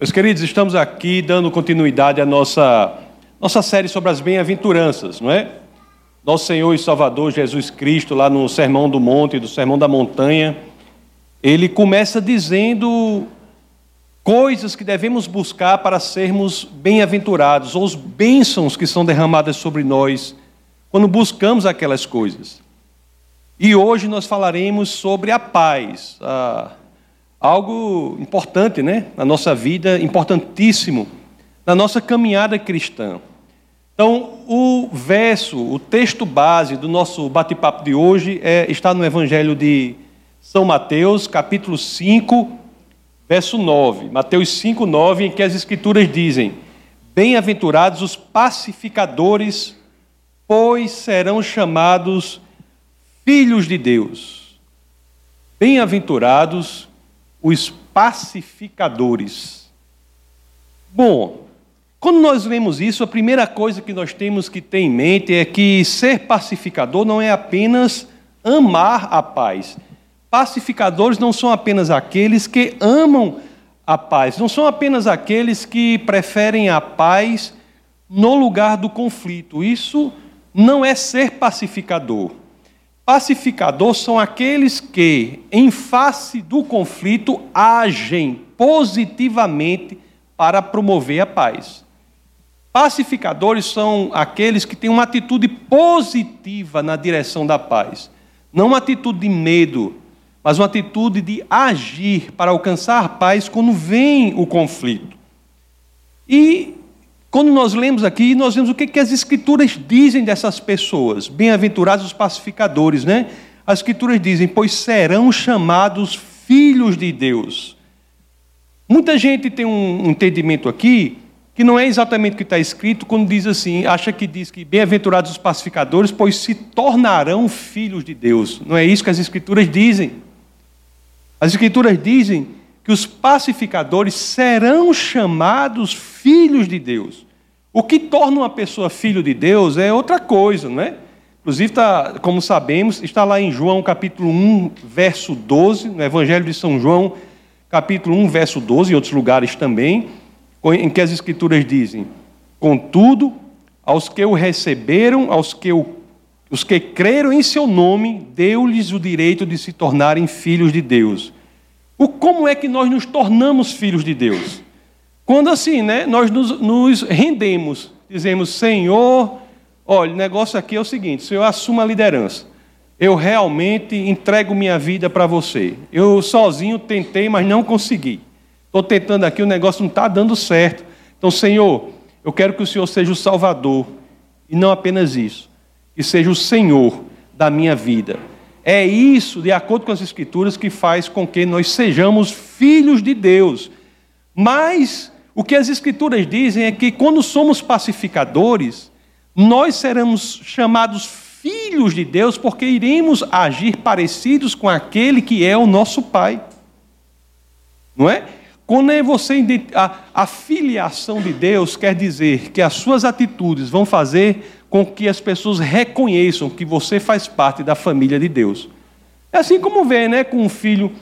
Meus queridos, estamos aqui dando continuidade à nossa, nossa série sobre as bem-aventuranças, não é? Nosso Senhor e Salvador Jesus Cristo, lá no Sermão do Monte, do Sermão da Montanha, ele começa dizendo coisas que devemos buscar para sermos bem-aventurados, ou os bênçãos que são derramadas sobre nós quando buscamos aquelas coisas. E hoje nós falaremos sobre a paz, a algo importante, né, na nossa vida, importantíssimo na nossa caminhada cristã. Então, o verso, o texto base do nosso bate-papo de hoje é, está no Evangelho de São Mateus, capítulo 5, verso 9. Mateus 5, 9, em que as Escrituras dizem: Bem-aventurados os pacificadores, pois serão chamados filhos de Deus. Bem-aventurados os pacificadores. Bom, quando nós lemos isso, a primeira coisa que nós temos que ter em mente é que ser pacificador não é apenas amar a paz. Pacificadores não são apenas aqueles que amam a paz, não são apenas aqueles que preferem a paz no lugar do conflito. Isso não é ser pacificador. Pacificador são aqueles que, em face do conflito, agem positivamente para promover a paz. Pacificadores são aqueles que têm uma atitude positiva na direção da paz. Não uma atitude de medo, mas uma atitude de agir para alcançar a paz quando vem o conflito. E quando nós lemos aqui, nós vemos o que, que as Escrituras dizem dessas pessoas. Bem-aventurados os pacificadores, né? As Escrituras dizem, pois serão chamados filhos de Deus. Muita gente tem um entendimento aqui que não é exatamente o que está escrito quando diz assim, acha que diz que bem-aventurados os pacificadores, pois se tornarão filhos de Deus. Não é isso que as Escrituras dizem. As Escrituras dizem que os pacificadores serão chamados filhos de Deus. O que torna uma pessoa filho de Deus é outra coisa, não é? Inclusive, tá, como sabemos, está lá em João capítulo 1, verso 12, no Evangelho de São João, capítulo 1, verso 12, em outros lugares também, em que as Escrituras dizem: Contudo, aos que o receberam, aos que o, os que creram em seu nome, deu-lhes o direito de se tornarem filhos de Deus o como é que nós nos tornamos filhos de Deus? Quando assim, né, nós nos, nos rendemos, dizemos, Senhor, olha, o negócio aqui é o seguinte, Senhor, assuma a liderança. Eu realmente entrego minha vida para você. Eu sozinho tentei, mas não consegui. Estou tentando aqui, o negócio não está dando certo. Então, Senhor, eu quero que o Senhor seja o Salvador. E não apenas isso, que seja o Senhor da minha vida. É isso, de acordo com as Escrituras, que faz com que nós sejamos filhos de Deus. Mas o que as Escrituras dizem é que quando somos pacificadores, nós seremos chamados filhos de Deus porque iremos agir parecidos com aquele que é o nosso Pai. Não é? Quando é você a, a filiação de Deus quer dizer que as suas atitudes vão fazer com que as pessoas reconheçam que você faz parte da família de Deus. É assim como vê, né, com um filho.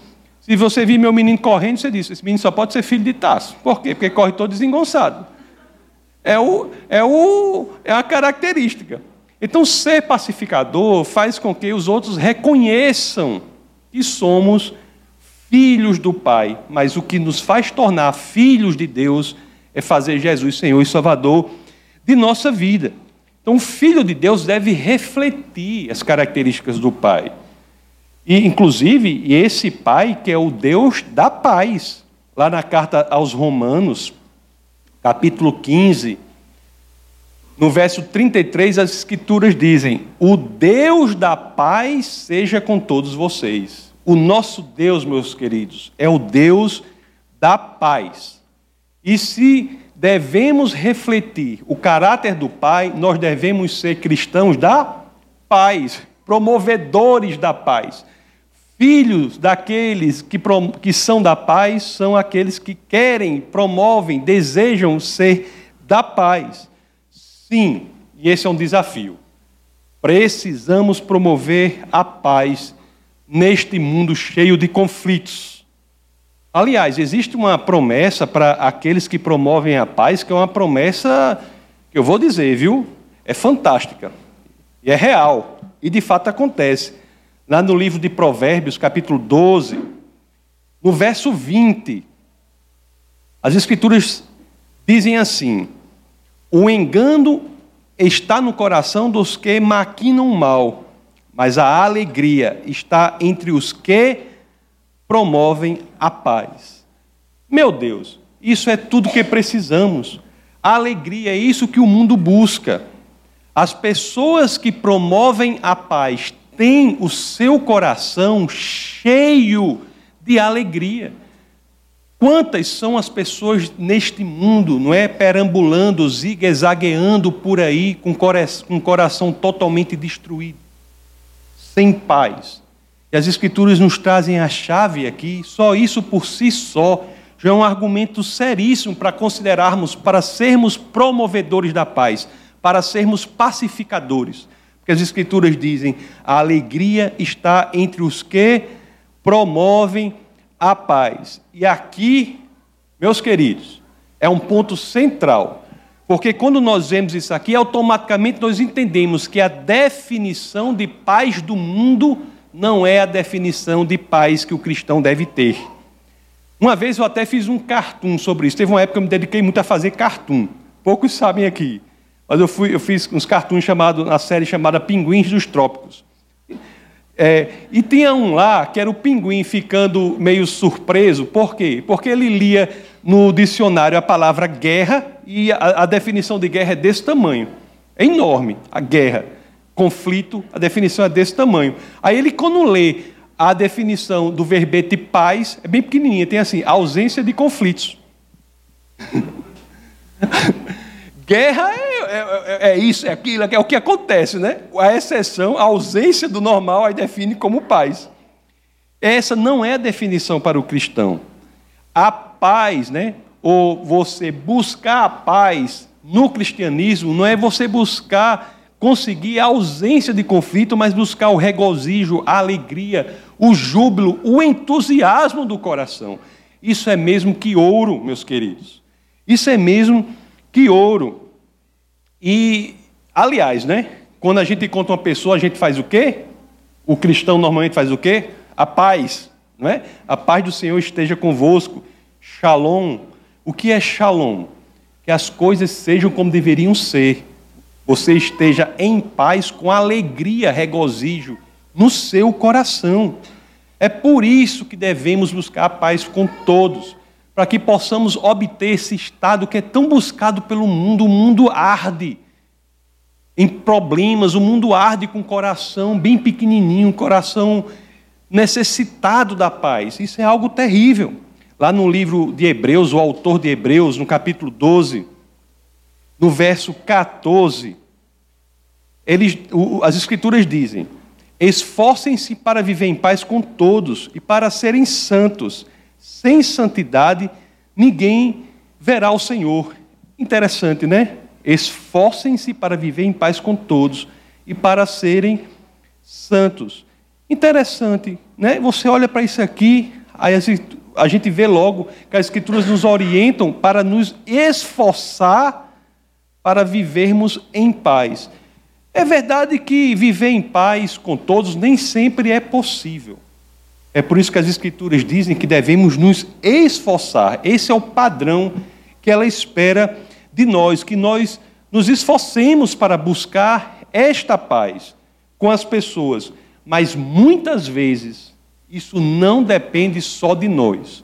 Se você vir meu menino correndo, você diz: esse menino só pode ser filho de Tasso. Por quê? Porque corre todo desengonçado. É, o, é, o, é a característica. Então, ser pacificador faz com que os outros reconheçam que somos filhos do Pai. Mas o que nos faz tornar filhos de Deus é fazer Jesus Senhor e Salvador de nossa vida. Então, o filho de Deus deve refletir as características do pai. E, inclusive, esse pai que é o Deus da paz. Lá na carta aos Romanos, capítulo 15, no verso 33, as escrituras dizem: O Deus da paz seja com todos vocês. O nosso Deus, meus queridos, é o Deus da paz. E se devemos refletir o caráter do Pai, nós devemos ser cristãos da paz, promovedores da paz. Filhos daqueles que, que são da paz são aqueles que querem, promovem, desejam ser da paz. Sim, e esse é um desafio. Precisamos promover a paz neste mundo cheio de conflitos Aliás, existe uma promessa para aqueles que promovem a paz, que é uma promessa que eu vou dizer, viu? É fantástica. E é real. E de fato acontece. Lá no livro de Provérbios, capítulo 12, no verso 20, as Escrituras dizem assim: O engano está no coração dos que maquinam mal, mas a alegria está entre os que promovem a paz. Meu Deus, isso é tudo que precisamos. A alegria é isso que o mundo busca. As pessoas que promovem a paz têm o seu coração cheio de alegria. Quantas são as pessoas neste mundo, não é? Perambulando, zigue-zagueando por aí, com o coração totalmente destruído, sem paz. E as Escrituras nos trazem a chave aqui, só isso por si só já é um argumento seríssimo para considerarmos, para sermos promovedores da paz, para sermos pacificadores. Porque as Escrituras dizem: a alegria está entre os que promovem a paz. E aqui, meus queridos, é um ponto central. Porque quando nós vemos isso aqui, automaticamente nós entendemos que a definição de paz do mundo não é a definição de paz que o cristão deve ter. Uma vez eu até fiz um cartoon sobre isso. Teve uma época que eu me dediquei muito a fazer cartoon. Poucos sabem aqui. Mas eu, fui, eu fiz uns cartoons chamados, na série chamada Pinguins dos Trópicos. É, e tinha um lá que era o pinguim ficando meio surpreso. Por quê? Porque ele lia no dicionário a palavra guerra e a, a definição de guerra é desse tamanho. É enorme a guerra. Conflito, a definição é desse tamanho. Aí ele, quando lê a definição do verbete paz, é bem pequenininha, tem assim, ausência de conflitos. Guerra é, é, é, isso, é aquilo, é o que acontece, né? A exceção, a ausência do normal, aí define como paz. Essa não é a definição para o cristão. A paz, né? Ou você buscar a paz no cristianismo, não é você buscar conseguir a ausência de conflito, mas buscar o regozijo, a alegria, o júbilo, o entusiasmo do coração. Isso é mesmo que ouro, meus queridos. Isso é mesmo que ouro. E, aliás, né? Quando a gente encontra uma pessoa, a gente faz o quê? O cristão normalmente faz o quê? A paz, não é? A paz do Senhor esteja convosco. Shalom. O que é shalom? Que as coisas sejam como deveriam ser. Você esteja em paz com alegria, regozijo no seu coração. É por isso que devemos buscar a paz com todos para que possamos obter esse estado que é tão buscado pelo mundo. O mundo arde em problemas, o mundo arde com o coração bem pequenininho, um coração necessitado da paz. Isso é algo terrível. Lá no livro de Hebreus, o autor de Hebreus, no capítulo 12, no verso 14, eles, as Escrituras dizem: Esforcem-se para viver em paz com todos e para serem santos. Sem santidade, ninguém verá o Senhor. Interessante, né? Esforcem-se para viver em paz com todos e para serem santos. Interessante, né? Você olha para isso aqui, aí a gente vê logo que as Escrituras nos orientam para nos esforçar para vivermos em paz. É verdade que viver em paz com todos nem sempre é possível. É por isso que as Escrituras dizem que devemos nos esforçar. Esse é o padrão que ela espera de nós, que nós nos esforcemos para buscar esta paz com as pessoas. Mas muitas vezes isso não depende só de nós.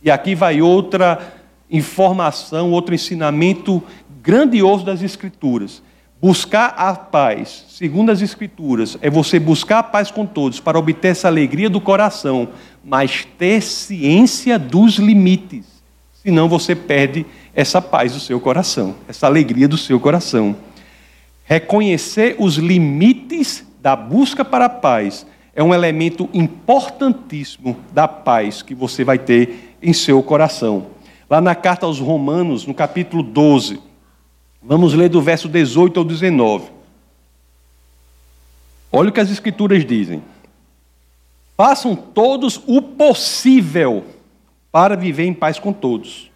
E aqui vai outra informação, outro ensinamento grandioso das Escrituras. Buscar a paz, segundo as Escrituras, é você buscar a paz com todos para obter essa alegria do coração, mas ter ciência dos limites. Senão você perde essa paz do seu coração, essa alegria do seu coração. Reconhecer os limites da busca para a paz é um elemento importantíssimo da paz que você vai ter em seu coração. Lá na carta aos Romanos, no capítulo 12, Vamos ler do verso 18 ao 19. Olha o que as Escrituras dizem. Façam todos o possível para viver em paz com todos.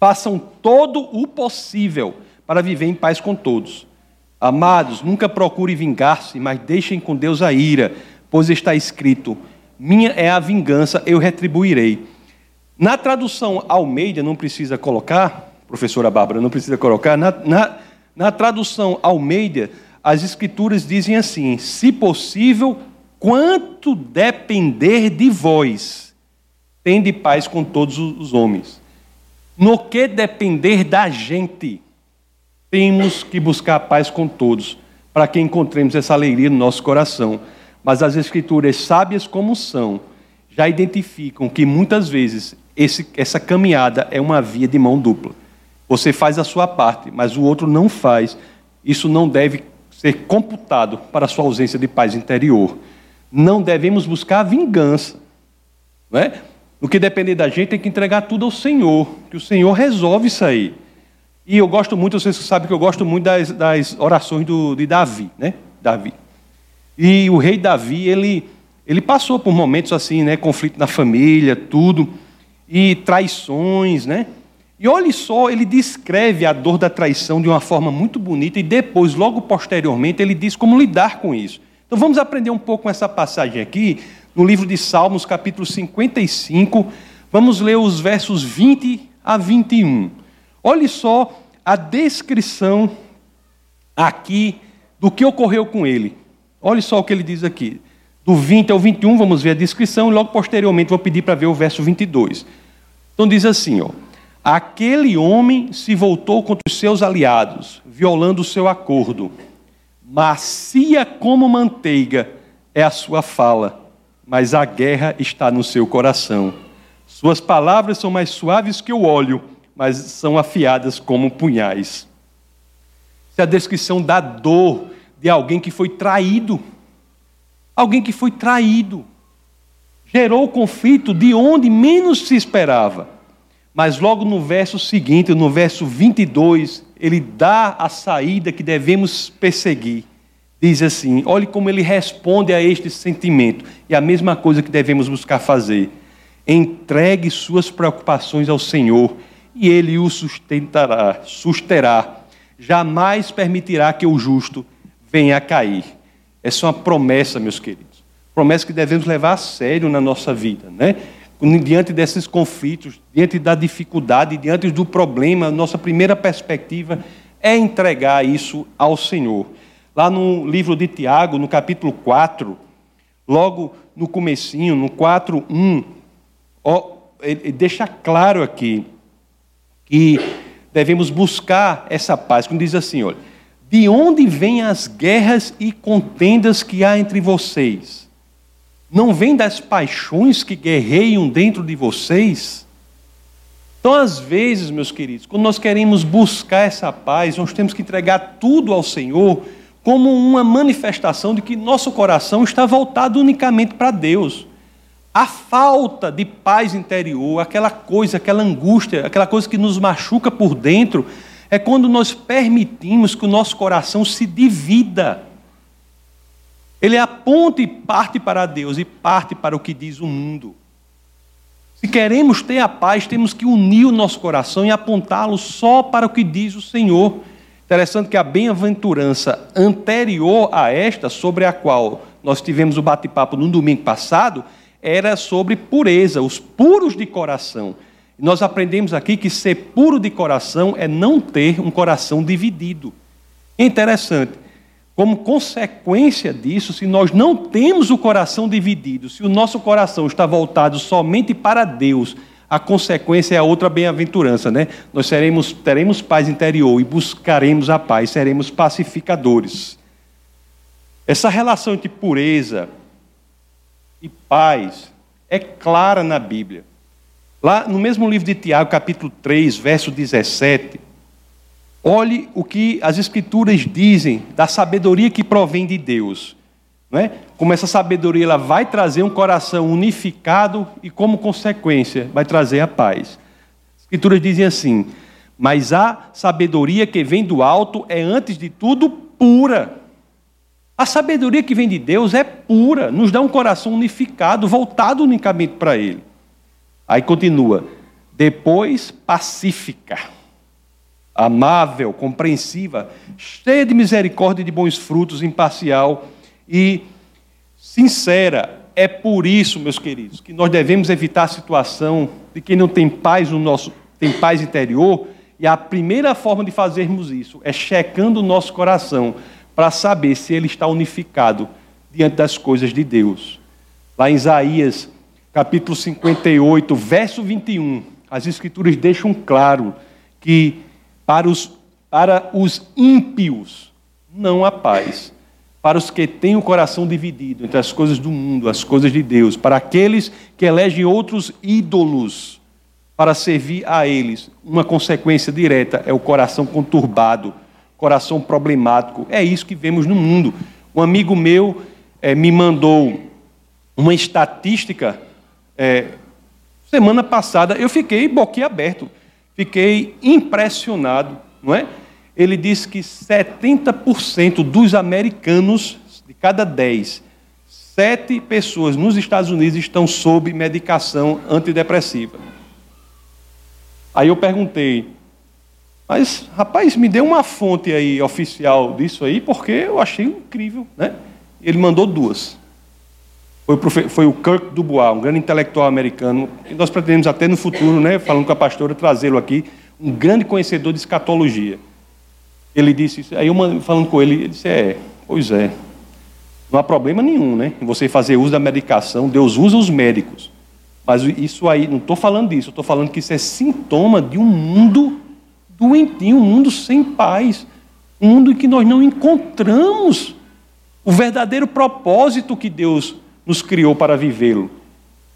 Façam todo o possível para viver em paz com todos. Amados, nunca procure vingar-se, mas deixem com Deus a ira, pois está escrito: Minha é a vingança, eu retribuirei. Na tradução Almeida, não precisa colocar, professora Bárbara, não precisa colocar, na, na, na tradução Almeida, as escrituras dizem assim: se possível, quanto depender de vós, tende paz com todos os homens. No que depender da gente, temos que buscar paz com todos, para que encontremos essa alegria no nosso coração. Mas as escrituras, sábias como são, já identificam que muitas vezes esse, essa caminhada é uma via de mão dupla. Você faz a sua parte, mas o outro não faz. Isso não deve ser computado para a sua ausência de paz interior. Não devemos buscar a vingança. Não é? No que depender da gente, tem que entregar tudo ao Senhor, que o Senhor resolve isso aí. E eu gosto muito, vocês sabem que eu gosto muito das, das orações do, de Davi, né? Davi. E o rei Davi, ele, ele passou por momentos assim, né? Conflito na família, tudo, e traições, né? E olhe só, ele descreve a dor da traição de uma forma muito bonita e depois, logo posteriormente, ele diz como lidar com isso. Então vamos aprender um pouco com essa passagem aqui, no livro de Salmos, capítulo 55. Vamos ler os versos 20 a 21. Olhe só a descrição aqui do que ocorreu com ele. Olhe só o que ele diz aqui. Do 20 ao 21, vamos ver a descrição, e logo posteriormente vou pedir para ver o verso 22. Então diz assim, ó. Aquele homem se voltou contra os seus aliados, violando o seu acordo. Macia como manteiga é a sua fala, mas a guerra está no seu coração. Suas palavras são mais suaves que o óleo, mas são afiadas como punhais. Essa é a descrição da dor de alguém que foi traído. Alguém que foi traído. Gerou conflito de onde menos se esperava. Mas logo no verso seguinte, no verso 22, ele dá a saída que devemos perseguir. Diz assim: olhe como ele responde a este sentimento. E a mesma coisa que devemos buscar fazer. Entregue suas preocupações ao Senhor e ele o sustentará, susterá. Jamais permitirá que o justo venha a cair. Essa é uma promessa, meus queridos. Promessa que devemos levar a sério na nossa vida, né? Diante desses conflitos, diante da dificuldade, diante do problema, nossa primeira perspectiva é entregar isso ao Senhor. Lá no livro de Tiago, no capítulo 4, logo no comecinho, no 4:1, ele deixa claro aqui que devemos buscar essa paz, quando diz assim, olha, de onde vêm as guerras e contendas que há entre vocês? Não vem das paixões que guerreiam dentro de vocês? Então, às vezes, meus queridos, quando nós queremos buscar essa paz, nós temos que entregar tudo ao Senhor como uma manifestação de que nosso coração está voltado unicamente para Deus. A falta de paz interior, aquela coisa, aquela angústia, aquela coisa que nos machuca por dentro, é quando nós permitimos que o nosso coração se divida ele aponta e parte para Deus e parte para o que diz o mundo. Se queremos ter a paz, temos que unir o nosso coração e apontá-lo só para o que diz o Senhor. Interessante que a bem-aventurança anterior a esta, sobre a qual nós tivemos o bate-papo no domingo passado, era sobre pureza, os puros de coração. Nós aprendemos aqui que ser puro de coração é não ter um coração dividido. Interessante. Como consequência disso, se nós não temos o coração dividido, se o nosso coração está voltado somente para Deus, a consequência é a outra bem-aventurança, né? Nós seremos, teremos paz interior e buscaremos a paz, seremos pacificadores. Essa relação entre pureza e paz é clara na Bíblia. Lá no mesmo livro de Tiago, capítulo 3, verso 17, Olhe o que as Escrituras dizem da sabedoria que provém de Deus. Não é? Como essa sabedoria ela vai trazer um coração unificado e, como consequência, vai trazer a paz. As Escrituras dizem assim: Mas a sabedoria que vem do alto é, antes de tudo, pura. A sabedoria que vem de Deus é pura, nos dá um coração unificado, voltado unicamente para Ele. Aí continua: depois pacífica, amável, compreensiva, cheia de misericórdia e de bons frutos, imparcial e sincera. É por isso, meus queridos, que nós devemos evitar a situação de quem não tem paz no nosso tem paz interior, e a primeira forma de fazermos isso é checando o nosso coração para saber se ele está unificado diante das coisas de Deus. Lá em Isaías, capítulo 58, verso 21, as Escrituras deixam claro que para os, para os ímpios não há paz. Para os que têm o coração dividido entre as coisas do mundo, as coisas de Deus, para aqueles que elegem outros ídolos para servir a eles, uma consequência direta é o coração conturbado, coração problemático. É isso que vemos no mundo. Um amigo meu é, me mandou uma estatística é, semana passada. Eu fiquei boquiaberto, fiquei impressionado, não é? Ele disse que 70% dos americanos, de cada 10, sete pessoas nos Estados Unidos estão sob medicação antidepressiva. Aí eu perguntei, mas, rapaz, me dê uma fonte aí oficial disso aí, porque eu achei incrível, né? Ele mandou duas. Foi, foi o Kirk Dubois, um grande intelectual americano, e nós pretendemos até no futuro, né, falando com a pastora, trazê-lo aqui, um grande conhecedor de escatologia. Ele disse isso, aí eu falando com ele, ele disse, é, pois é, não há problema nenhum, né, em você fazer uso da medicação, Deus usa os médicos. Mas isso aí, não estou falando disso, estou falando que isso é sintoma de um mundo doentinho, um mundo sem paz, um mundo em que nós não encontramos o verdadeiro propósito que Deus nos criou para vivê-lo.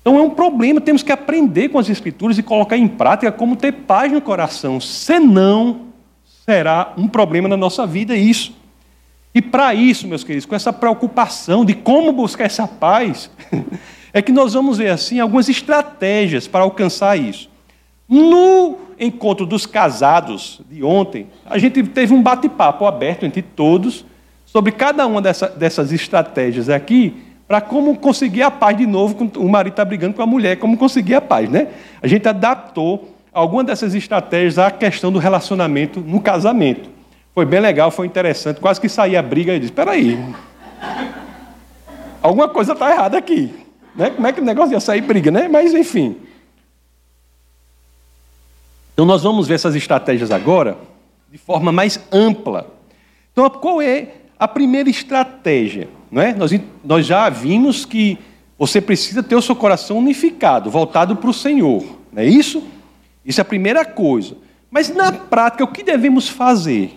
Então é um problema, temos que aprender com as Escrituras e colocar em prática como ter paz no coração, senão será um problema na nossa vida isso. E para isso, meus queridos, com essa preocupação de como buscar essa paz, é que nós vamos ver assim algumas estratégias para alcançar isso. No encontro dos casados de ontem, a gente teve um bate-papo aberto entre todos sobre cada uma dessa, dessas estratégias aqui para como conseguir a paz de novo, o marido está brigando com a mulher, como conseguir a paz, né? A gente adaptou alguma dessas estratégias à questão do relacionamento no casamento. Foi bem legal, foi interessante, quase que saía a briga e disse, espera aí, alguma coisa está errada aqui. Né? Como é que o negócio ia sair briga, né? Mas enfim. Então nós vamos ver essas estratégias agora de forma mais ampla. Então qual é a primeira estratégia? Não é? nós, nós já vimos que você precisa ter o seu coração unificado, voltado para o Senhor. Não é isso? Isso é a primeira coisa. Mas na prática, o que devemos fazer?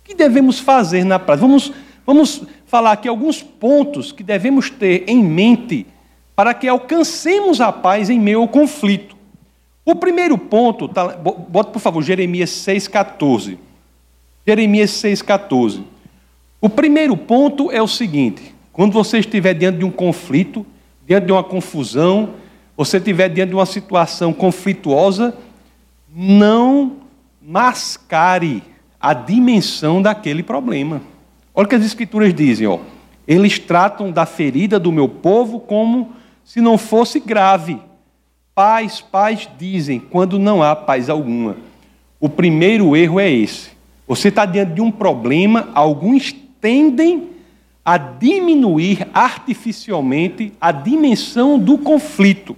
O que devemos fazer na prática? Vamos, vamos falar aqui alguns pontos que devemos ter em mente para que alcancemos a paz em meio ao conflito. O primeiro ponto, tá, bota por favor Jeremias 6,14. Jeremias 6,14. O primeiro ponto é o seguinte: quando você estiver diante de um conflito, diante de uma confusão, você estiver diante de uma situação conflituosa, não mascare a dimensão daquele problema. Olha o que as Escrituras dizem, ó. Eles tratam da ferida do meu povo como se não fosse grave Pais, pais dizem quando não há paz alguma. O primeiro erro é esse. Você está diante de um problema, alguns tendem a diminuir artificialmente a dimensão do conflito.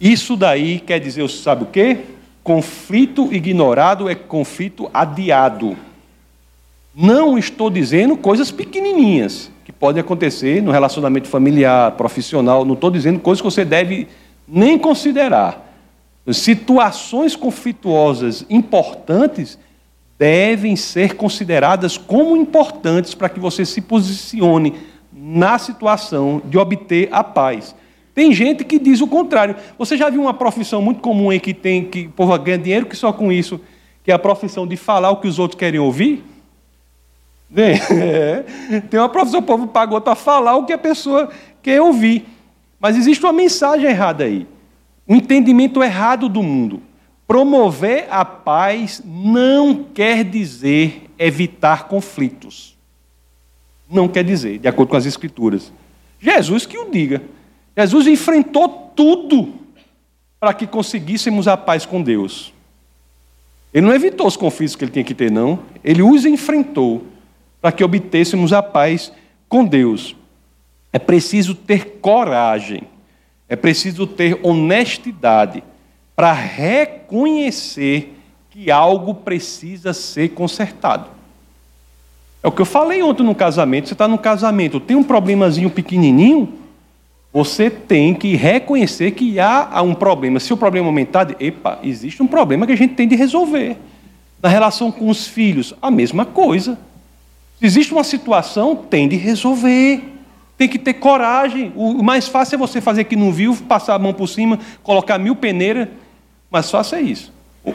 Isso daí quer dizer, sabe o quê? Conflito ignorado é conflito adiado. Não estou dizendo coisas pequenininhas que podem acontecer no relacionamento familiar, profissional. Não estou dizendo coisas que você deve nem considerar. Situações conflituosas importantes devem ser consideradas como importantes para que você se posicione na situação de obter a paz. Tem gente que diz o contrário. Você já viu uma profissão muito comum aí que tem que o povo ganha dinheiro que só com isso, que é a profissão de falar o que os outros querem ouvir? É. Tem uma profissão, o povo pagou para falar o que a pessoa quer ouvir. Mas existe uma mensagem errada aí. Um entendimento errado do mundo. Promover a paz não quer dizer evitar conflitos. Não quer dizer, de acordo com as Escrituras. Jesus que o diga. Jesus enfrentou tudo para que conseguíssemos a paz com Deus. Ele não evitou os conflitos que ele tinha que ter, não. Ele os enfrentou para que obtêssemos a paz com Deus. É preciso ter coragem, é preciso ter honestidade para reconhecer que algo precisa ser consertado. É o que eu falei ontem no casamento. Você está no casamento, tem um problemazinho pequenininho, você tem que reconhecer que há um problema. Se o problema aumentar, epa, existe um problema que a gente tem de resolver. Na relação com os filhos, a mesma coisa. Se existe uma situação, tem de resolver. Tem que ter coragem. O mais fácil é você fazer que não viu, passar a mão por cima, colocar mil peneiras. Fácil é isso.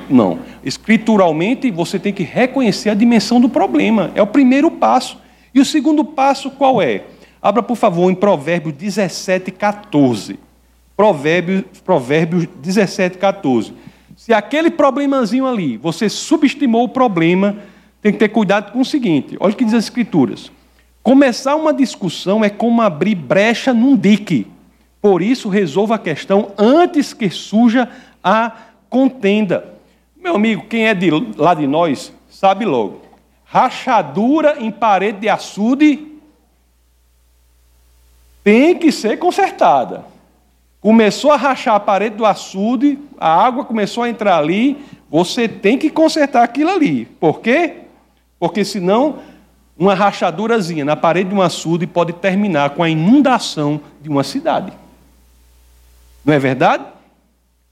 Não. Escrituralmente, você tem que reconhecer a dimensão do problema. É o primeiro passo. E o segundo passo qual é? Abra, por favor, em Provérbios 17, 14. Provérbios, Provérbios 17, 14. Se aquele problemazinho ali, você subestimou o problema, tem que ter cuidado com o seguinte: olha o que diz as Escrituras. Começar uma discussão é como abrir brecha num dique. Por isso, resolva a questão antes que surja a contenda. Meu amigo, quem é de lá de nós, sabe logo. Rachadura em parede de açude tem que ser consertada. Começou a rachar a parede do açude, a água começou a entrar ali, você tem que consertar aquilo ali. Por quê? Porque senão uma rachadurazinha na parede de um açude pode terminar com a inundação de uma cidade. Não é verdade?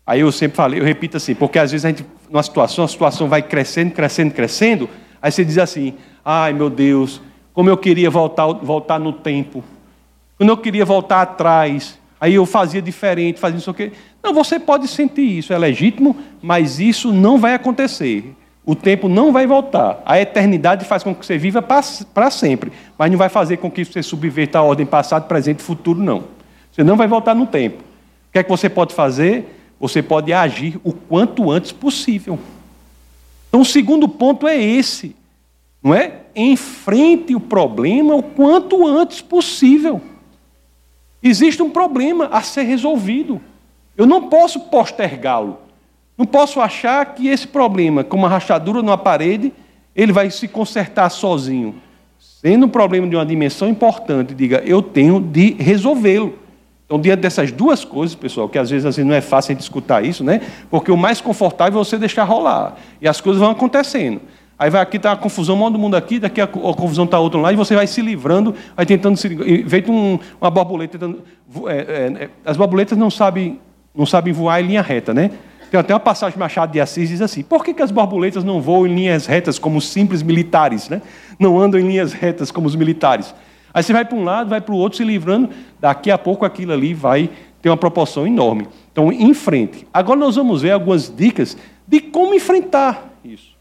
Aí eu sempre falei, eu repito assim, porque às vezes a gente, numa situação, a situação vai crescendo, crescendo, crescendo, aí você diz assim, ai meu Deus, como eu queria voltar, voltar no tempo. Quando eu queria voltar atrás, aí eu fazia diferente, fazia isso aqui. Não, você pode sentir isso, é legítimo, mas isso não vai acontecer. O tempo não vai voltar. A eternidade faz com que você viva para sempre, mas não vai fazer com que você subverta a ordem passado, presente e futuro, não. Você não vai voltar no tempo. O que é que você pode fazer? Você pode agir o quanto antes possível. Então, o segundo ponto é esse, não é? Enfrente o problema o quanto antes possível. Existe um problema a ser resolvido. Eu não posso postergá-lo. Não posso achar que esse problema, com uma rachadura numa parede, ele vai se consertar sozinho. Sendo um problema de uma dimensão importante, diga, eu tenho de resolvê-lo. Então, diante dessas duas coisas, pessoal, que às vezes assim, não é fácil a gente escutar isso, né? Porque o mais confortável é você deixar rolar. E as coisas vão acontecendo. Aí vai aqui, está uma confusão, manda o mundo aqui, daqui a, a confusão está outro lá, e você vai se livrando, vai tentando se. Feito um, uma borboleta. Tentando, é, é, é, as borboletas não sabem, não sabem voar em linha reta, né? Tem até uma passagem Machado de Assis diz assim: por que, que as borboletas não voam em linhas retas como simples militares, né? Não andam em linhas retas como os militares. Aí você vai para um lado, vai para o outro, se livrando, daqui a pouco aquilo ali vai ter uma proporção enorme. Então, em frente. Agora nós vamos ver algumas dicas de como enfrentar isso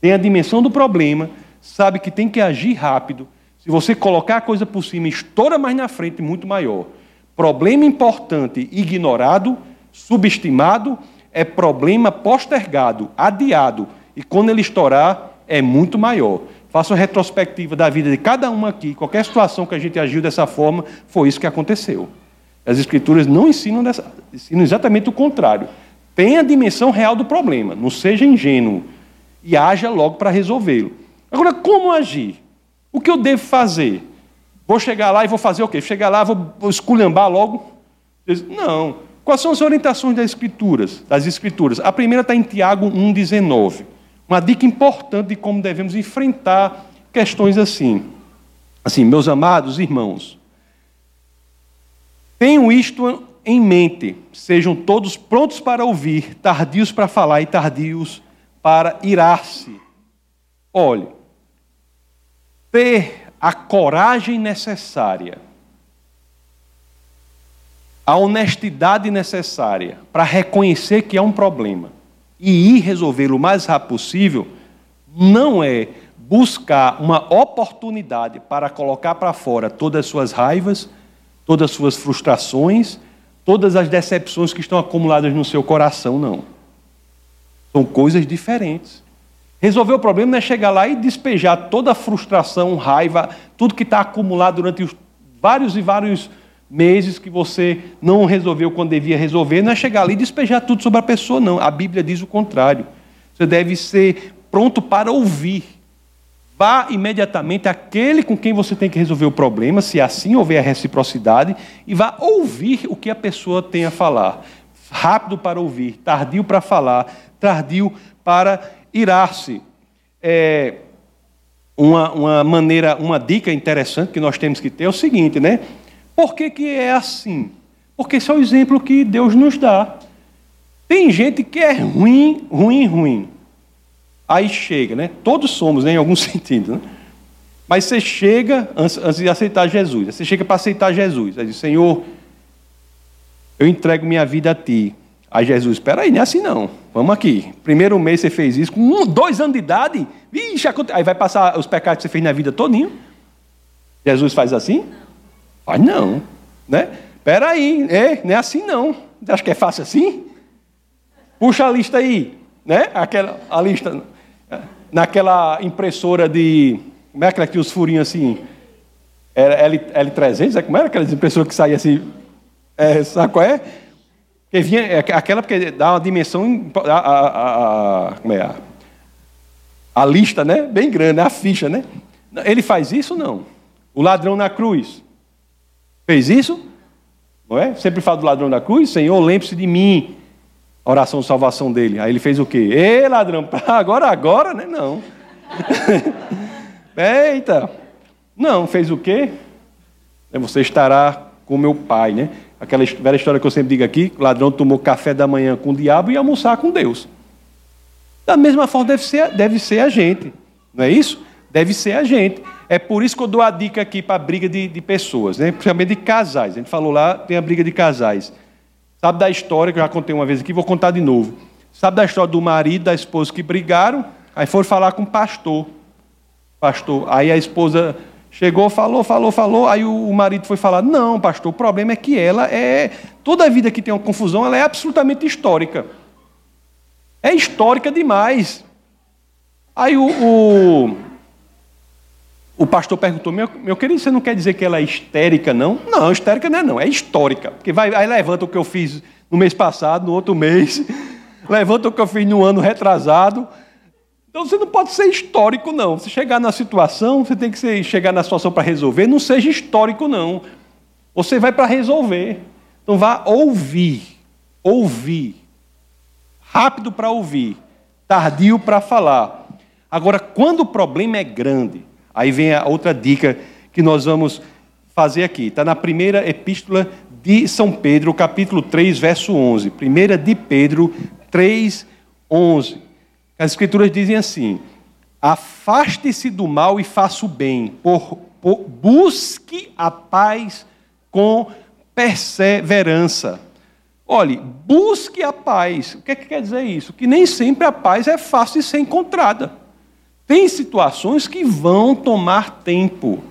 tem a dimensão do problema, sabe que tem que agir rápido. Se você colocar a coisa por cima, estoura mais na frente, muito maior. Problema importante ignorado, subestimado, é problema postergado, adiado. E quando ele estourar, é muito maior. Faça uma retrospectiva da vida de cada um aqui. Qualquer situação que a gente agiu dessa forma, foi isso que aconteceu. As Escrituras não ensinam, dessa, ensinam exatamente o contrário. Tenha a dimensão real do problema. Não seja ingênuo e haja logo para resolvê-lo. Agora, como agir? O que eu devo fazer? Vou chegar lá e vou fazer o quê? Chegar lá, vou, vou esculhambar logo? Não. Quais são as orientações das escrituras? Das escrituras? A primeira está em Tiago 1,19. Uma dica importante de como devemos enfrentar questões assim. Assim, meus amados irmãos, tenham isto em mente, sejam todos prontos para ouvir, tardios para falar e tardios para irar-se. Olhe, ter a coragem necessária, a honestidade necessária para reconhecer que é um problema e ir resolvê-lo o mais rápido possível, não é buscar uma oportunidade para colocar para fora todas as suas raivas, todas as suas frustrações, todas as decepções que estão acumuladas no seu coração, não. São coisas diferentes. Resolver o problema não é chegar lá e despejar toda a frustração, raiva, tudo que está acumulado durante os vários e vários meses que você não resolveu quando devia resolver, não é chegar ali e despejar tudo sobre a pessoa, não. A Bíblia diz o contrário. Você deve ser pronto para ouvir. Vá imediatamente àquele com quem você tem que resolver o problema, se assim houver a reciprocidade, e vá ouvir o que a pessoa tem a falar. Rápido para ouvir, tardio para falar, tardio para irar-se. É, uma, uma maneira, uma dica interessante que nós temos que ter é o seguinte, né? Por que, que é assim? Porque esse é o exemplo que Deus nos dá. Tem gente que é ruim, ruim, ruim. Aí chega, né? Todos somos, né, em algum sentido. Né? Mas você chega antes, de aceitar Jesus. Você chega para aceitar Jesus. Aí diz, Senhor, eu entrego minha vida a Ti. Aí Jesus, espera aí, não é assim não. Vamos aqui. Primeiro mês você fez isso, com um, dois anos de idade. Vixe, aí vai passar os pecados que você fez na vida todinho. Jesus faz assim? Faz não. Né? Espera aí, é, não é assim não. Acho que é fácil assim? Puxa a lista aí. Né? Aquela, a lista. Naquela impressora de. Como é que tinha os furinhos assim? Era L, L300? É como era aquela impressora que saía assim? É, sabe qual é? Porque vinha, é aquela porque dá uma dimensão, a, a, a, como é, a, lista, né? Bem grande, a ficha, né? Ele faz isso não? O ladrão na cruz fez isso? Não é? Sempre fala do ladrão da cruz, Senhor, lembre-se de mim. A oração de salvação dele. Aí ele fez o quê? Ê, ladrão, agora, agora, né? Não. Eita. Não, fez o quê? Você estará com meu pai, né? Aquela velha história que eu sempre digo aqui: o ladrão tomou café da manhã com o diabo e almoçar com Deus. Da mesma forma deve ser, deve ser a gente, não é isso? Deve ser a gente. É por isso que eu dou a dica aqui para a briga de, de pessoas, né? principalmente de casais. A gente falou lá, tem a briga de casais. Sabe da história, que eu já contei uma vez aqui, vou contar de novo. Sabe da história do marido e da esposa que brigaram? Aí foram falar com o pastor. Pastor. Aí a esposa Chegou, falou, falou, falou. Aí o, marido foi falar: Não, pastor, o problema é que ela é. Toda a vida que tem uma confusão, ela é absolutamente histórica. É histórica demais. Aí o, o, o pastor perguntou: meu, meu querido, você não quer dizer que ela é histérica, não? Não, histérica não é, não, é histórica. Porque vai, aí levanta o que eu fiz no mês passado, no outro mês, levanta o que eu fiz no ano retrasado. Então você não pode ser histórico, não. Se chegar na situação, você tem que ser, chegar na situação para resolver. Não seja histórico, não. Você vai para resolver. Então vá ouvir. Ouvir. Rápido para ouvir. Tardio para falar. Agora, quando o problema é grande, aí vem a outra dica que nós vamos fazer aqui. Está na primeira epístola de São Pedro, capítulo 3, verso 11. Primeira de Pedro 3, 11. As escrituras dizem assim: afaste-se do mal e faça o bem, por, por, busque a paz com perseverança. Olhe, busque a paz. O que, é que quer dizer isso? Que nem sempre a paz é fácil de ser encontrada. Tem situações que vão tomar tempo.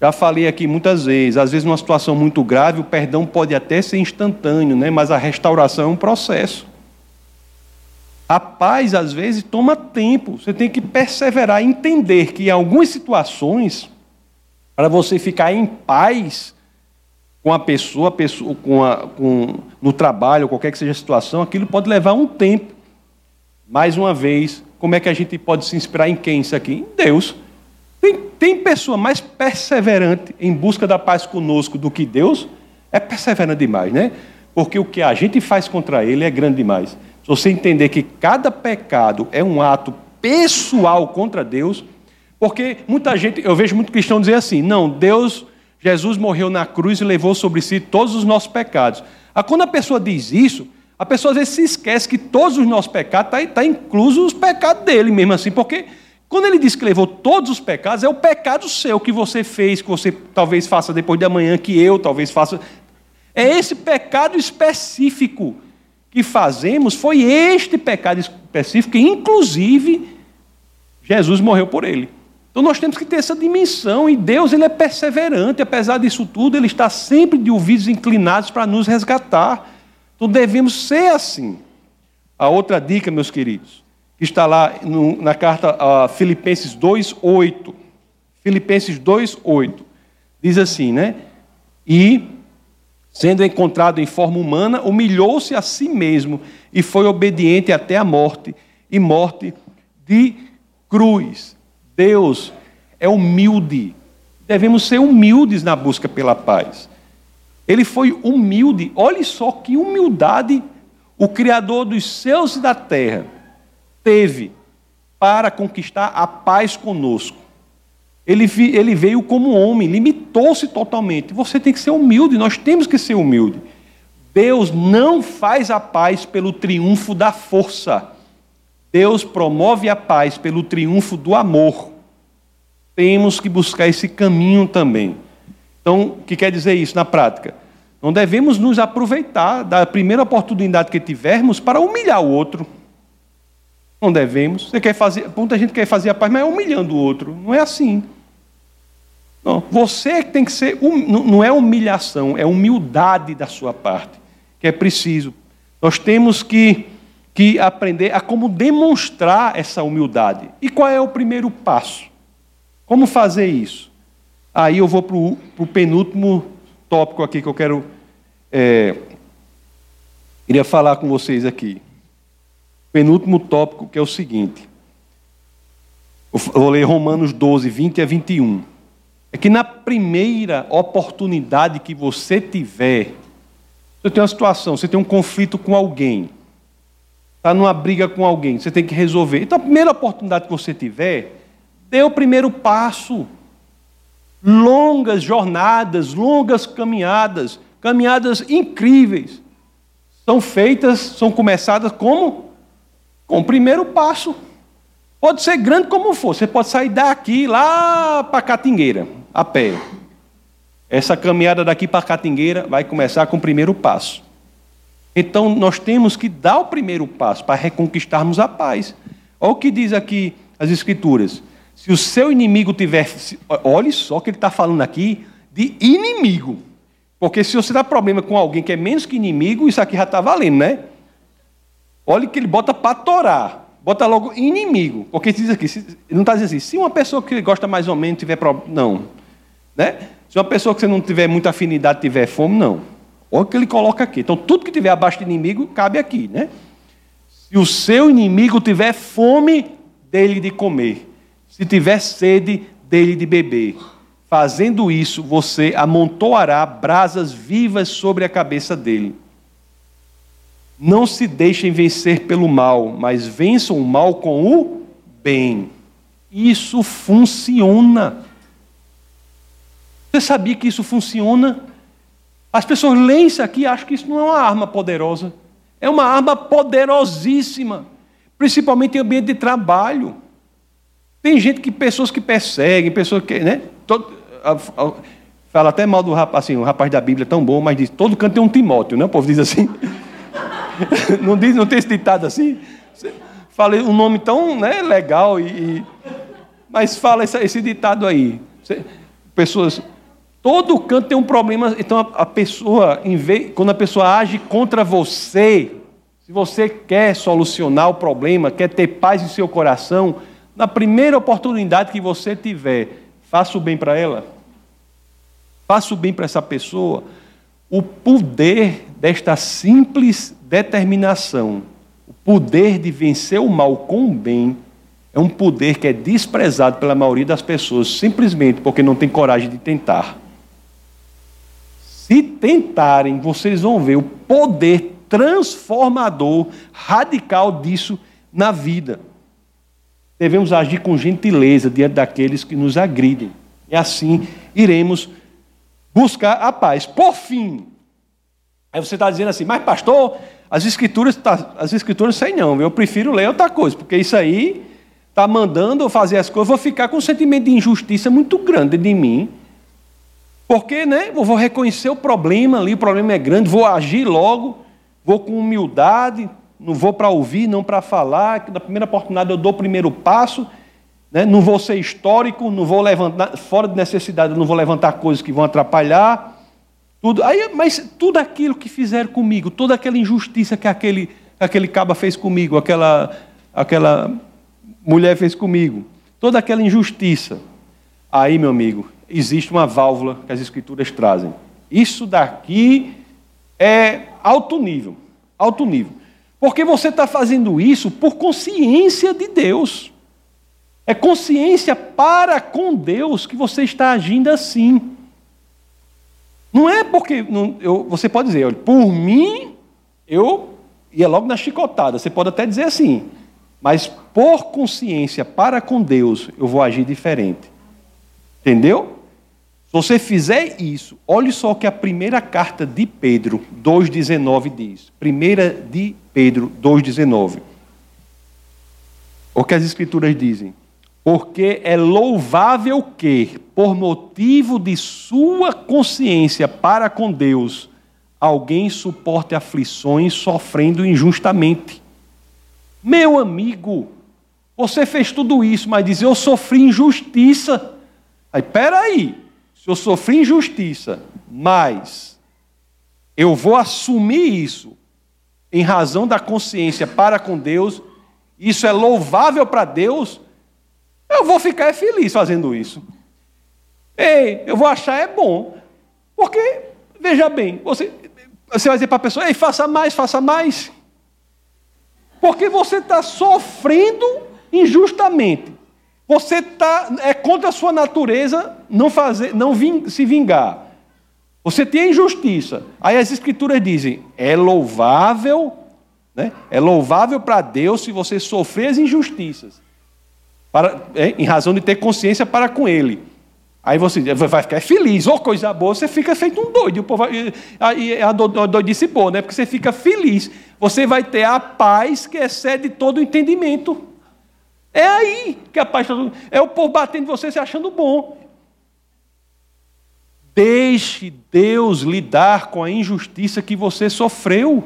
Já falei aqui muitas vezes, às vezes numa situação muito grave, o perdão pode até ser instantâneo, né? mas a restauração é um processo. A paz, às vezes, toma tempo. Você tem que perseverar, entender que em algumas situações, para você ficar em paz com a pessoa, com a, com, no trabalho, qualquer que seja a situação, aquilo pode levar um tempo. Mais uma vez, como é que a gente pode se inspirar em quem isso aqui? Em Deus. Tem, tem pessoa mais perseverante em busca da paz conosco do que Deus? É perseverante demais, né? Porque o que a gente faz contra ele é grande demais. Se você entender que cada pecado é um ato pessoal contra Deus, porque muita gente, eu vejo muito cristão dizer assim: não, Deus, Jesus morreu na cruz e levou sobre si todos os nossos pecados. Ah, quando a pessoa diz isso, a pessoa às vezes se esquece que todos os nossos pecados estão tá, tá os pecados dele mesmo assim, porque quando ele diz que levou todos os pecados, é o pecado seu que você fez, que você talvez faça depois de amanhã, que eu talvez faça. É esse pecado específico que fazemos foi este pecado específico, que inclusive Jesus morreu por ele. Então nós temos que ter essa dimensão, e Deus ele é perseverante, apesar disso tudo, ele está sempre de ouvidos inclinados para nos resgatar. Então devemos ser assim. A outra dica, meus queridos, que está lá no, na carta a Filipenses 2:8. Filipenses 2:8 diz assim, né? E Sendo encontrado em forma humana, humilhou-se a si mesmo e foi obediente até a morte e morte de cruz. Deus é humilde. Devemos ser humildes na busca pela paz. Ele foi humilde. Olhe só que humildade o Criador dos céus e da terra teve para conquistar a paz conosco. Ele, ele veio como homem, limitou-se totalmente. Você tem que ser humilde, nós temos que ser humilde. Deus não faz a paz pelo triunfo da força. Deus promove a paz pelo triunfo do amor. Temos que buscar esse caminho também. Então, o que quer dizer isso na prática? Não devemos nos aproveitar da primeira oportunidade que tivermos para humilhar o outro. Não devemos. Você quer fazer, muita gente quer fazer a paz, mas é humilhando o outro. Não é assim. Não, você tem que ser, não é humilhação, é humildade da sua parte, que é preciso. Nós temos que, que aprender a como demonstrar essa humildade. E qual é o primeiro passo? Como fazer isso? Aí eu vou para o penúltimo tópico aqui que eu quero. É, queria falar com vocês aqui penúltimo tópico, que é o seguinte. Eu vou ler Romanos 12, 20 a 21. É que na primeira oportunidade que você tiver, você tem uma situação, você tem um conflito com alguém, está numa briga com alguém, você tem que resolver. Então, a primeira oportunidade que você tiver, dê o primeiro passo. Longas jornadas, longas caminhadas, caminhadas incríveis, são feitas, são começadas como? com o primeiro passo. Pode ser grande como for, você pode sair daqui lá para Catingueira, a pé. Essa caminhada daqui para Catingueira vai começar com o primeiro passo. Então nós temos que dar o primeiro passo para reconquistarmos a paz. Olha o que diz aqui as Escrituras. Se o seu inimigo tiver. Olhe só que ele está falando aqui de inimigo. Porque se você dá problema com alguém que é menos que inimigo, isso aqui já está valendo, né? Olha que ele bota para torar. Bota logo inimigo. Porque diz aqui, não está dizendo assim, se uma pessoa que gosta mais ou menos tiver problema. Não. Né? Se uma pessoa que você não tiver muita afinidade tiver fome, não. Olha o que ele coloca aqui. Então, tudo que tiver abaixo de inimigo cabe aqui. Né? Se o seu inimigo tiver fome, dele de comer. Se tiver sede, dele de beber. Fazendo isso, você amontoará brasas vivas sobre a cabeça dele. Não se deixem vencer pelo mal, mas vençam o mal com o bem. Isso funciona. Você sabia que isso funciona? As pessoas leem isso aqui e acham que isso não é uma arma poderosa. É uma arma poderosíssima, principalmente em ambiente de trabalho. Tem gente que, pessoas que perseguem, pessoas que, né? Todo, a, a, fala até mal do rapaz, assim, o rapaz da Bíblia é tão bom, mas diz, todo canto tem um Timóteo, né? O povo diz assim. não, diz, não tem esse ditado assim? Falei um nome tão né, legal, e, e mas fala esse, esse ditado aí. Pessoas. Todo canto tem um problema. Então a, a pessoa, vez, quando a pessoa age contra você, se você quer solucionar o problema, quer ter paz em seu coração, na primeira oportunidade que você tiver, faça o bem para ela. Faça o bem para essa pessoa. O poder desta simples determinação, o poder de vencer o mal com o bem, é um poder que é desprezado pela maioria das pessoas, simplesmente porque não tem coragem de tentar. Se tentarem, vocês vão ver o poder transformador, radical disso na vida. Devemos agir com gentileza diante daqueles que nos agridem. E assim iremos buscar a paz. Por fim, aí você está dizendo assim, mas pastor, as escrituras, tá, as escrituras sei não, eu prefiro ler outra coisa, porque isso aí está mandando eu fazer as coisas, eu vou ficar com um sentimento de injustiça muito grande de mim. Porque, né, eu vou reconhecer o problema ali, o problema é grande, vou agir logo, vou com humildade, não vou para ouvir, não para falar, na primeira oportunidade eu dou o primeiro passo, né? não vou ser histórico, não vou levantar, fora de necessidade, não vou levantar coisas que vão atrapalhar. Tudo, aí, mas tudo aquilo que fizeram comigo, toda aquela injustiça que aquele, aquele caba fez comigo, aquela, aquela mulher fez comigo, toda aquela injustiça. Aí, meu amigo, existe uma válvula que as escrituras trazem. Isso daqui é alto nível. Alto nível. Porque você está fazendo isso por consciência de Deus. É consciência para com Deus que você está agindo assim. Não é porque. Não, eu, você pode dizer, olha, por mim, eu ia logo na chicotada. Você pode até dizer assim. Mas por consciência para com Deus, eu vou agir diferente. Entendeu? Se você fizer isso, olhe só que a primeira carta de Pedro 2,19 diz. Primeira de Pedro 2,19. O que as escrituras dizem? Porque é louvável que, por motivo de sua consciência para com Deus, alguém suporte aflições sofrendo injustamente. Meu amigo, você fez tudo isso, mas diz: Eu sofri injustiça. Aí, peraí, se eu sofri injustiça, mas eu vou assumir isso em razão da consciência para com Deus, isso é louvável para Deus, eu vou ficar feliz fazendo isso. Ei, eu vou achar é bom. Porque, veja bem, você, você vai dizer para a pessoa, ei, faça mais, faça mais. Porque você está sofrendo injustamente. Você tá, é contra a sua natureza não, fazer, não ving, se vingar. Você tem injustiça. Aí as escrituras dizem: é louvável, né? é louvável para Deus se você sofrer as injustiças, para, é, em razão de ter consciência para com Ele. Aí você vai ficar feliz, ou oh, coisa boa, você fica feito um doido. Aí a doidice boa, né? Porque você fica feliz. Você vai ter a paz que excede todo o entendimento. É aí que a paz está. É o povo batendo em você se achando bom. Deixe Deus lidar com a injustiça que você sofreu.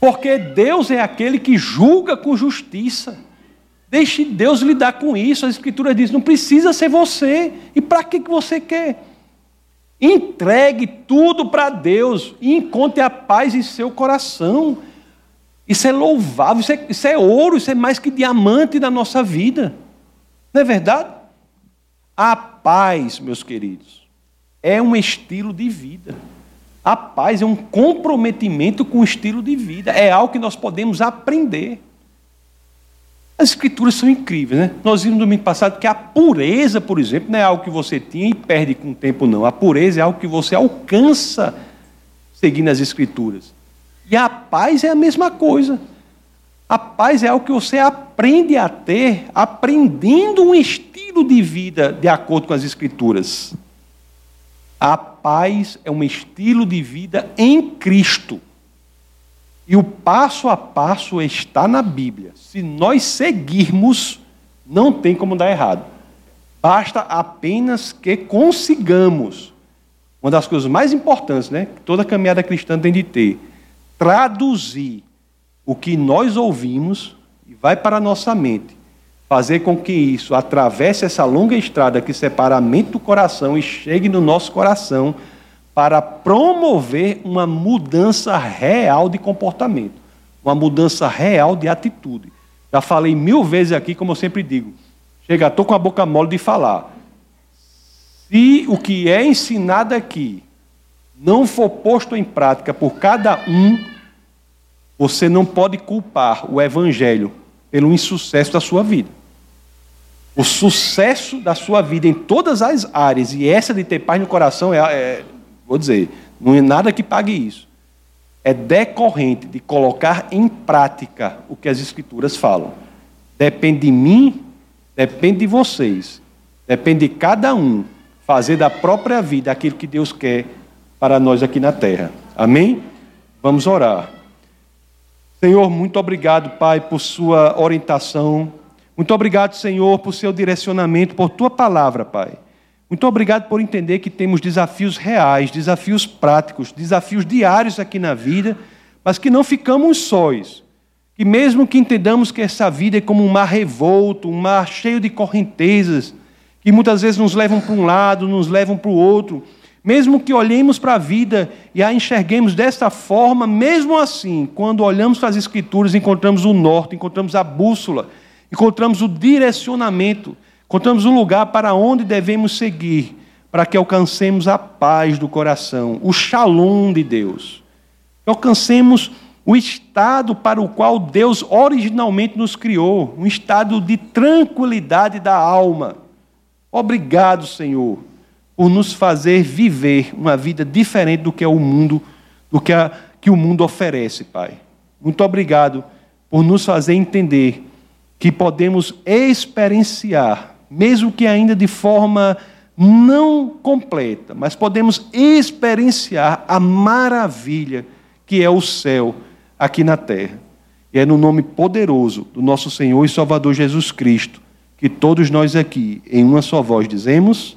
Porque Deus é aquele que julga com justiça. Deixe Deus lidar com isso. A Escritura diz: não precisa ser você. E para que você quer? Entregue tudo para Deus e encontre a paz em seu coração. Isso é louvável, isso é, isso é ouro, isso é mais que diamante na nossa vida. Não é verdade? A paz, meus queridos, é um estilo de vida. A paz é um comprometimento com o estilo de vida. É algo que nós podemos aprender. As escrituras são incríveis, né? Nós vimos no domingo passado que a pureza, por exemplo, não é algo que você tinha e perde com o tempo, não. A pureza é algo que você alcança seguindo as escrituras. E a paz é a mesma coisa. A paz é algo que você aprende a ter aprendendo um estilo de vida de acordo com as Escrituras. A paz é um estilo de vida em Cristo. E o passo a passo está na Bíblia. Se nós seguirmos, não tem como dar errado. Basta apenas que consigamos. Uma das coisas mais importantes, né, que toda caminhada cristã tem de ter traduzir o que nós ouvimos e vai para a nossa mente, fazer com que isso atravesse essa longa estrada que separa a mente do coração e chegue no nosso coração para promover uma mudança real de comportamento, uma mudança real de atitude. Já falei mil vezes aqui, como eu sempre digo, chega, estou com a boca mole de falar. Se o que é ensinado aqui não for posto em prática por cada um, você não pode culpar o Evangelho pelo insucesso da sua vida. O sucesso da sua vida em todas as áreas, e essa de ter paz no coração, é, é vou dizer, não é nada que pague isso. É decorrente de colocar em prática o que as Escrituras falam. Depende de mim, depende de vocês, depende de cada um fazer da própria vida aquilo que Deus quer para nós aqui na terra. Amém? Vamos orar. Senhor, muito obrigado, Pai, por sua orientação. Muito obrigado, Senhor, por seu direcionamento, por tua palavra, Pai. Muito obrigado por entender que temos desafios reais, desafios práticos, desafios diários aqui na vida, mas que não ficamos sóis. Que mesmo que entendamos que essa vida é como um mar revolto, um mar cheio de correntezas, que muitas vezes nos levam para um lado, nos levam para o outro, mesmo que olhemos para a vida e a enxerguemos desta forma, mesmo assim, quando olhamos para as Escrituras, encontramos o norte, encontramos a bússola, encontramos o direcionamento, encontramos o lugar para onde devemos seguir, para que alcancemos a paz do coração, o shalom de Deus. Que alcancemos o estado para o qual Deus originalmente nos criou, um estado de tranquilidade da alma. Obrigado, Senhor, por nos fazer viver uma vida diferente do que é o mundo, do que, a, que o mundo oferece, Pai. Muito obrigado por nos fazer entender que podemos experienciar, mesmo que ainda de forma não completa, mas podemos experienciar a maravilha que é o céu aqui na terra. E é no nome poderoso do nosso Senhor e Salvador Jesus Cristo que todos nós aqui, em uma só voz, dizemos: